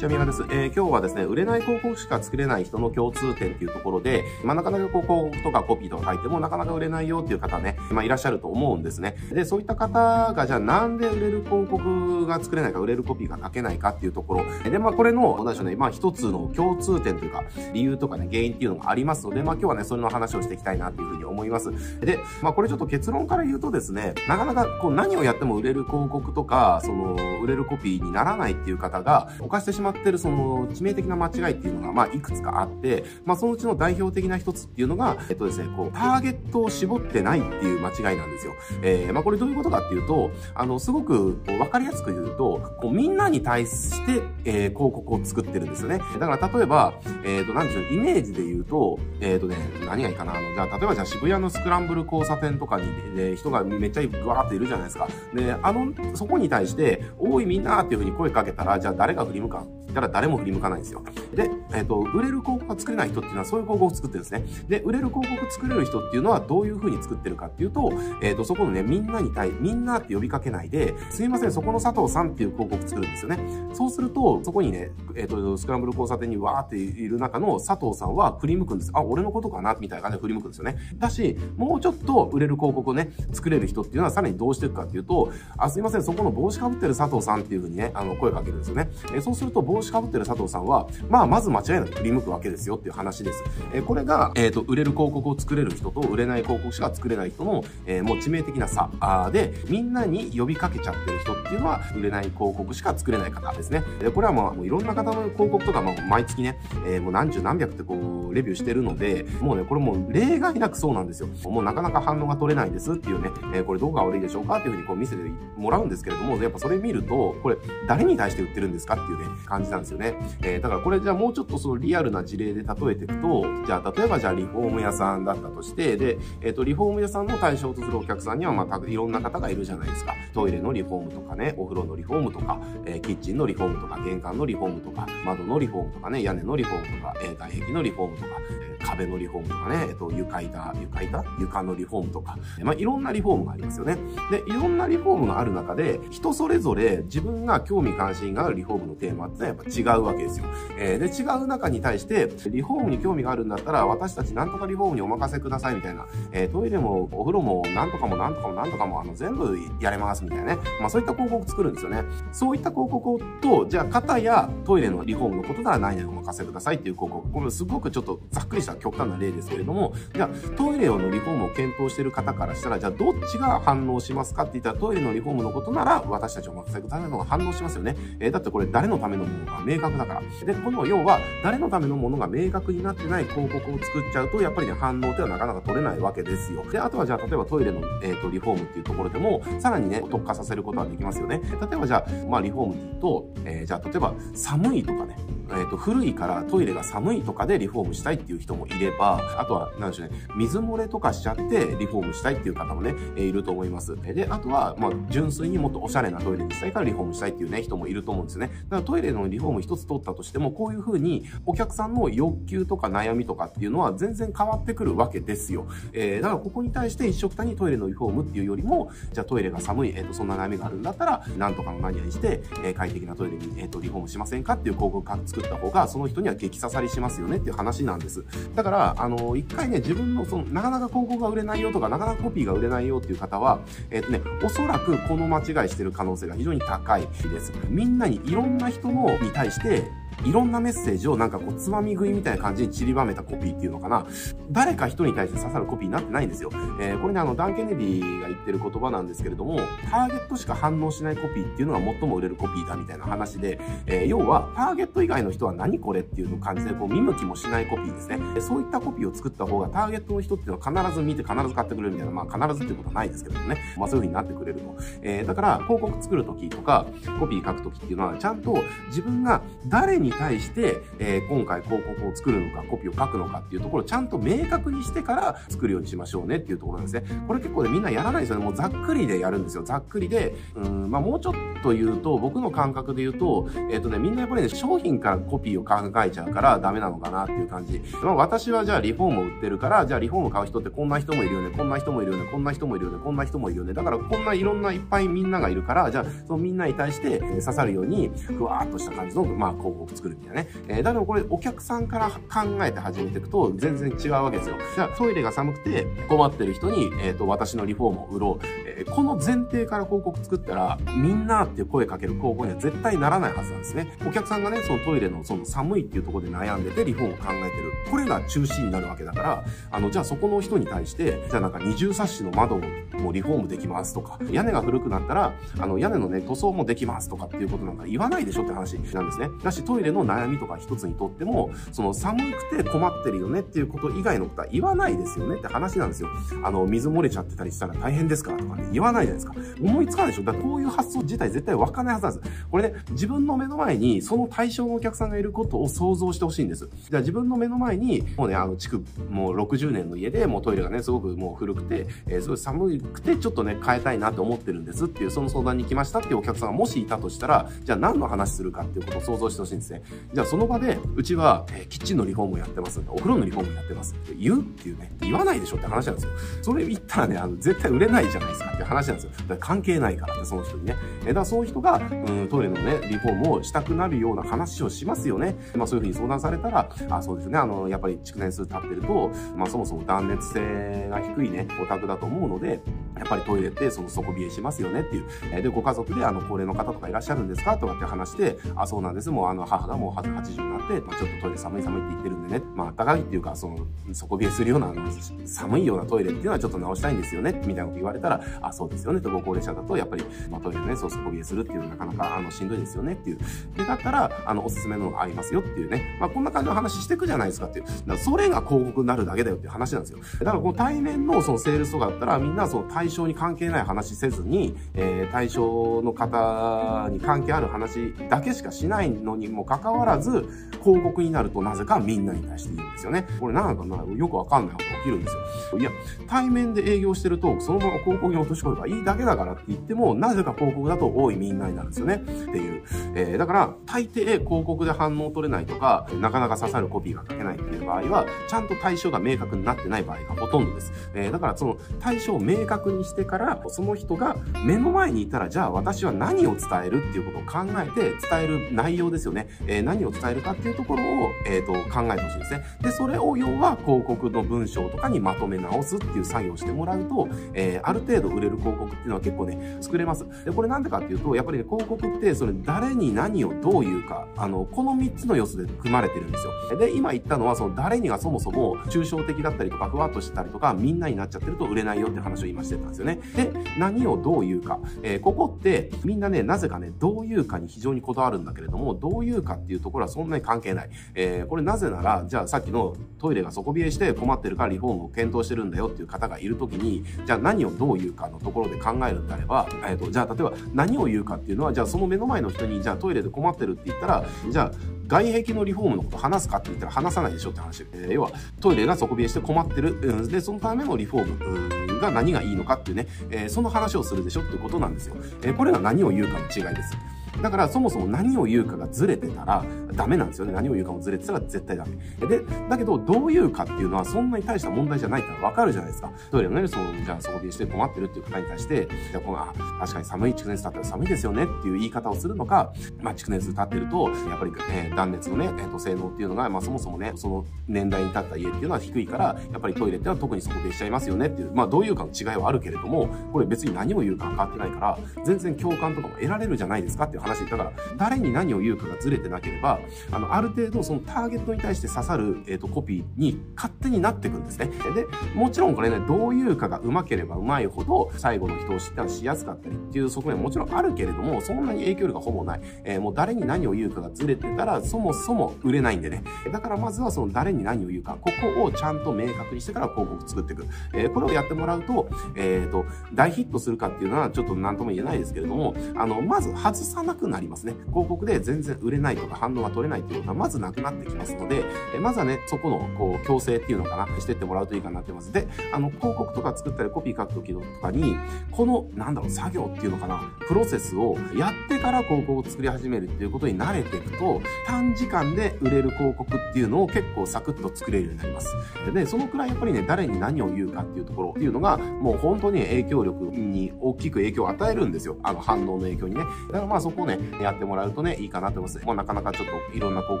ちは、みがです。えー、今日はですね、売れない広告しか作れない人の共通点っていうところで、まあ、なかなかこう広告とかコピーとか書いても、なかなか売れないよっていう方ね、まあ、いらっしゃると思うんですね。で、そういった方が、じゃあなんで売れる広告が作れないか、売れるコピーが書けないかっていうところ。で、まあ、これの、何でしょうね、まあ、一つの共通点というか、理由とかね、原因っていうのがありますので、まあ、今日はね、それの話をしていきたいなっていうふうに思います。で、まあ、これちょっと結論から言うとですね、なかなかこう何をやっても売れる広告とか、その、売れるコピーにならないっていう方が、犯してしまうってるその致命的な間違いっていうのが、まあ、いくつかあって、まあ、そのうちの代表的な一つっていうのが、えっとですね、こう、ターゲットを絞ってないっていう間違いなんですよ。えー、まあ、これどういうことかっていうと、あの、すごくわかりやすく言うと、こう、みんなに対して、えー、広告を作ってるんですよね。だから、例えば、えっ、ー、と、なんでしょう、イメージで言うと、えっ、ー、とね、何がいいかな、あの、じゃあ、例えばじゃあ渋谷のスクランブル交差点とかに、ね、人がめっちゃぐわーっているじゃないですか。で、あの、そこに対して、おいみんなっていうふうに声かけたら、じゃあ誰が振り向かったら誰も振り向かないんですよ。で、えっ、ー、と、売れる広告が作れない人っていうのはそういう広告を作ってるんですね。で、売れる広告作れる人っていうのはどういう風に作ってるかっていうと、えっ、ー、と、そこのね、みんなに対、みんなって呼びかけないで、すいません、そこの佐藤さんっていう広告作るんですよね。そうすると、そこにね、えっ、ー、と、スクランブル交差点にわーっている中の佐藤さんは振り向くんです。あ、俺のことかな？みたいな感じで振り向くんですよね。だし、もうちょっと売れる広告をね、作れる人っていうのはさらにどうしていくかっていうと、あ、すいません、そこの帽子かぶってる佐藤さんっていう風にね、あの、声かけるんですよね。えそうすると帽子かぶってる佐藤さんは、まあ、まず間違いなく振り向くわけですよっていう話です。えー、これが、えっ、ー、と、売れる広告を作れる人と売れない広告しか作れない人の、えー、もう致命的な差で、みんなに呼びかけちゃってる人っていうのは、売れない広告しか作れない方ですね。で、これはまあ、もういろんな方の広告とか、まあ、毎月ね、えー、もう何十何百ってこう、レビューしてるので、もうね、これもう例外なくそうなんですよ。もうなかなか反応が取れないですっていうね、えー、これどうが悪いでしょうかっていうふうにこう見せてもらうんですけれども、やっぱそれ見ると、これ誰に対して売ってるんですかっていうね、感じなんですよね。えー、だからこれじゃあもうちょっとそのリアルな事例で例えていくと、じゃあ例えばじゃあリフォーム屋さんだったとして、で、えっ、ー、と、リフォーム屋さんの対象とするお客さんにはまたいろんな方がいるじゃないですか。トイレのリフォームとかね、お風呂のリフォームとか、えー、キッチンのリフォームとか、玄関のリフォームとか、窓のリフォームとかね、屋根のリフォームとか、えー、外壁のリフォームとか、えー、壁のリフォームとかね、えっ、と、床板、床板？床のリフォームとか、まあ、いろんなリフォームがありますよね。で、いろんなリフォームがある中で、人それぞれ自分が興味関心があるリフォームのテーマってやっぱ違うわけですよ。えー、で、違う中に対して、リフォームに興味があるんだったら、私たちなんとかリフォームにお任せくださいみたいな、えー、トイレもお風呂もなんとかもなんとかもなんとかもあの全部やれますみたいなね。まあそういった広告作るんですよね。そういった広告と、じゃあ肩やトイレのリフォームのことなら何々お任せくださいっていう広告。これすごくちょっとざっくりした極端な例ですけれども、じゃあトイレのリフォームを検討している方からしたら、じゃあどっちが反応しますかって言ったらトイレのリフォームのことなら私たちお任せくださいのが反応しますよね。えー、だってこれ誰のためのものが明確だから。で、この要は誰のためのものが明確になってない広告を作っちゃうと、やっぱりね、反応ってはなかなか取れないわけですよ。で、あとはじゃあ、例えばトイレの、えっ、ー、と、リフォームっていうところでも、さらにね、特化させることはできますよね。例えばじゃあ、まあ、リフォームって言うと、えー、じゃあ、例えば、寒いとかね、えっ、ー、と、古いからトイレが寒いとかでリフォームしたいっていう人もいれば、あとは、なんでしょうね、水漏れとかしちゃってリフォームしたいっていう方もね、えー、いると思います。で、あとは、まあ、純粋にもっとおしゃれなトイレにしたいからリフォームしたいっていうね、人もいると思うんですね。だからトイレのリフォーム一つ取ったとしても、こういうふうにお客さんの欲求とか悩みとかっていうのは全然変わってくるわけですよ。えー、だからここに対して一緒くたにトイレのリフォームっていうよりも、じゃあトイレが寒い、えっ、ー、と、そんな悩みがあるんだったら、なんとかの何々して、えー、快適なトイレに、えっ、と、リフォームしませんかっていう広告作った方が、その人には激刺さりしますよねっていう話なんです。だから、あの、一回ね、自分のその、なかなか広告が売れないよとか、なかなかコピーが売れないよっていう方は、えっ、とね、おそらくこの間違いしてる可能性が非常に高いです。みんなにいろんな人のに対して、いろんなメッセージをなんかこう、つまみ食いみたいな感じに散りばめたコピーっていうのかな。誰か人に対して刺さるコピーになってないんですよ。えー、これね、あの、ダン・ケネディが言ってる言葉なんですけれども、ターゲットしか反応しないコピーっていうのが最も売れるコピーだみたいな話で、えー、要は、ターゲット以外の人は何これっていうの感じで、こう、見向きもしないコピーですね。そういったコピーを作った方が、ターゲットの人っていうのは必ず見て必ず買ってくれるみたいな、まあ必ずっていうことはないですけどもね。まあそういう風になってくれると。えー、だから、広告作るときとか、コピー書くときっていうのは、ちゃんと自分が誰にに対して、えー、今回広告を作るのか、コピーを書くのかっていうところをちゃんと明確にしてから作るようにしましょうねっていうところなんですね。これ結構ね、みんなやらないですよね。もうざっくりでやるんですよ。ざっくりで、うん、まあもうちょっというと、僕の感覚で言うと、えっ、とね、みんなやっぱりね、商品からコピーを考えちゃうからダメなのかなっていう感じ。まあ私はじゃあリフォームを売ってるから、じゃあリフォームを買う人ってこんな人もいるよね、こんな人もいるよね、こんな人もいるよね、こんな人もいるよね。だからこんないろんないっぱいみんながいるから、じゃあそのみんなに対して、刺さるように、ふわーっとした感じの、まあ広告作るみたいなね。えー、だからこれお客さんから考えて始めていくと全然違うわけですよ。じゃあトイレが寒くて困ってる人に、えっ、ー、と、私のリフォームを売ろう。えー、この前提から広告作ったら、みんなっていう声かける広告には絶対ならないはずなんですね。お客さんがね、そのトイレのその寒いっていうところで悩んでてリフォームを考えてる。これが中心になるわけだから、あの、じゃあそこの人に対して、じゃあなんか二重サッシの窓もリフォームできますとか、屋根が古くなったら、あの、屋根のね、塗装もできますとかっていうことなんか言わないでしょって話なんですね。だし、トイレの悩みとか一つにとっても、その寒くて困ってるよねっていうこと以外のことは言わないですよねって話なんですよ。あの、水漏れちゃってたりしたら大変ですからとかね、言わないじゃないですか。思いつかないでしょだからこういう発想自体絶対わかんないはずなんです。これね、自分の目の前にその対象のお客さんがいることを想像してほしいんです。じゃあ自分の目の前に、もうね、あの、築、もう60年の家で、もうトイレがね、すごくもう古くて、えー、すごい寒くて、ちょっとね、変えたいなと思ってるんですっていう、その相談に来ましたっていうお客さんがもしいたとしたら、じゃあ何の話するかっていうことを想像してほしいんですね。じゃあその場で、うちは、えー、キッチンのリフォームをやってますお風呂のリフォームやってますって言うっていうね、言わないでしょって話なんですよ。それ言ったらね、あの、絶対売れないじゃないですかって話なんですよ。だから関係ないからって、その人にね。え、だそういう人が、うん、トイレのね、リフォームをしたくなるような話をしますよね。まあそういうふうに相談されたら、あ、そうですね、あの、やっぱり築年数経ってると、まあそもそも断熱性が低いね、お宅だと思うので、やっぱりトイレってその底冷えしますよねっていう。え、で、ご家族であの、高齢の方とかいらっしゃるんですかとかって話して、あ、そうなんです。もうあの、母がもう80になって、まあちょっとトイレ寒い寒いって言ってるんでね、まあ暖かいっていうか、その、底冷えするようなあの、寒いようなトイレっていうのはちょっと直したいんですよね、みたいなこと言われたら、あ、そうですよね、とご高齢者だと、やっぱり、まあトイレね、そう底冷えするっていうのはなかなか、あの、しんどいですよねっていう。で、だったら、あの、おすすめのがありますよっていうね、まあこんな感じの話していくじゃないですかっていう。だからそれが広告になるだけだよっていう話なんですよ。だからこの対面のそのセールスとかだったら、みんなその対象に関係ない話せずに、えー、対象の方に関係ある話だけしかしないのにもかかわらず、広告になるとなぜかみんなに対して言うんですよね。これなんかな、よくわかんないことが起きるんですよ。いや、対面で営業してると、そのまま広告に落とし込めばいいだけだからって言っても、なぜか広告だと多いみんなになるんですよね。っていう。えー、だから、大抵広告で反応取れないとか、なかなか刺さるコピーが書けないっていう場合は、ちゃんと対象が明確になってない場合がほとんどです。えー、だからその対象を明確にしてから、その人が目の前にいたら、じゃあ私は何を伝えるっていうことを考えて伝える内容ですよね。えー、何を伝えるかっていうところを、えっ、ー、と、考えてほしいですね。で、それを要は広告の文章とかにまとめ直すっていう作業をしてもらうと、えー、ある程度売れる広告っていうのは結構ね、作れます。で、これなんでかっていうと、やっぱりね、広告って、それ誰に何をどう言うか、あの、この3つの要素で組まれてるんですよ。で、今言ったのは、その誰にがそもそも抽象的だったりとか、ふわっとしたりとか、みんなになっちゃってると売れないよって話を今してたですよね。で、何をどう言うか。えー、ここって、みんなね、なぜかね、どう言うかに非常にこだわるんだけれども、どう言うかっていうところはそんなに関係ない。えー、これなぜなら、じゃあさっきのトイレが底冷えして困ってるからリフォームを検討してるんだよっていう方がいるときに、じゃあ何をどう言うかのところで考えるんであれば、えっ、ー、と、じゃあ例えば何を言うかっていうのは、じゃあその目の前の人に、じゃあトイレで困ってるって言ったら、じゃあ外壁のリフォームのこと話すかって言ったら話さないでしょって話。えー、要は、トイレが底冷えして困ってる。うん、で、そのためのリフォームが何がいいのかっていうね、えー、その話をするでしょっていうことなんですよ。えー、これが何を言うかの違いです。だからそもそも何を言うかがずれてたらダメなんですよね。何を言うかもずれてたら絶対ダメ。で、だけどどう言うかっていうのはそんなに大した問題じゃないからわかるじゃないですか。トイレのね、その、じゃあ底冷えして困ってるっていう方に対して、じゃあこの、あ、確かに寒い蓄熱だったら寒いですよねっていう言い方をするのか、まあ蓄熱経ってると、やっぱり、えー、断熱のね、えー、と性能っていうのが、まあそもそもね、その年代に経った家っていうのは低いから、やっぱりトイレっては特に底冷えしちゃいますよねっていう、まあどういうかの違いはあるけれども、これ別に何を言うか変わってないから、全然共感とかも得られるじゃないですかっていう話。だから、誰に何を言うかがずれてなければ、あの、ある程度そのターゲットに対して刺さる、えっ、ー、と、コピーに勝手になっていくんですね。で、もちろんこれね、どういうかが上手ければ上手いほど、最後の人を知ったらしやすかったりっていう側面ももちろんあるけれども、そんなに影響力がほぼない。えー、もう誰に何を言うかがずれてたら、そもそも売れないんでね。だからまずはその誰に何を言うか、ここをちゃんと明確にしてから広告作っていく。えー、これをやってもらうと、えっ、と、大ヒットするかっていうのはちょっと何とも言えないですけれども、あの、まず外さないなくなりますね。広告で全然売れないとか反応が取れないっていうことはまずなくなってきますので、えまずはね、そこの、こう、強制っていうのかな、してってもらうといいかなってます。で、あの、広告とか作ったりコピー書くときとかに、この、なんだろう、作業っていうのかな、プロセスをやってから広告を作り始めるっていうことに慣れていくと、短時間で売れる広告っていうのを結構サクッと作れるようになります。で、そのくらいやっぱりね、誰に何を言うかっていうところっていうのが、もう本当に影響力に大きく影響を与えるんですよ。あの、反応の影響にね。だからまあそこをね、やってもらうとね、いいかなと思います。もうなかなかちょっといろんな広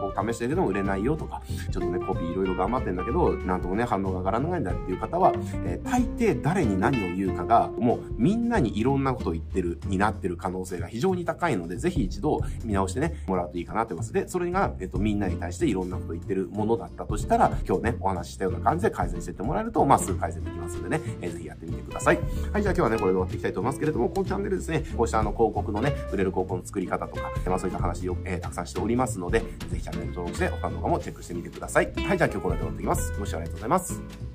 告試してるけども売れないよとか、ちょっとね、コピーいろいろ頑張ってんだけど、なんともね、反応が上がらないんだっていう方は、えー、大抵誰に何を言うかが、もうみんなにいろんなことを言ってる、になってる可能性が非常に高いので、ぜひ一度見直してね、もらうといいかなと思います。で、それが、えっ、と、みんなに対していろんなことを言ってるものだったとしたら、今日ね、お話ししたような感じで改善してってもらえると、まあ、すぐ改善できますんでね、えー、ぜひやってみてください。はい、じゃあ今日はね、これで終わっていきたいと思いますけれども、このチャンネルですね、こうしたあの、広告のね、売れる広告の作り方とか、まあ、そういった話を、えー、たくさんしておりますので、ぜひチャンネル登録して、他の動画もチェックしてみてください。はい、じゃあ今日これで終わっていきます。ご視聴ありがとうございます。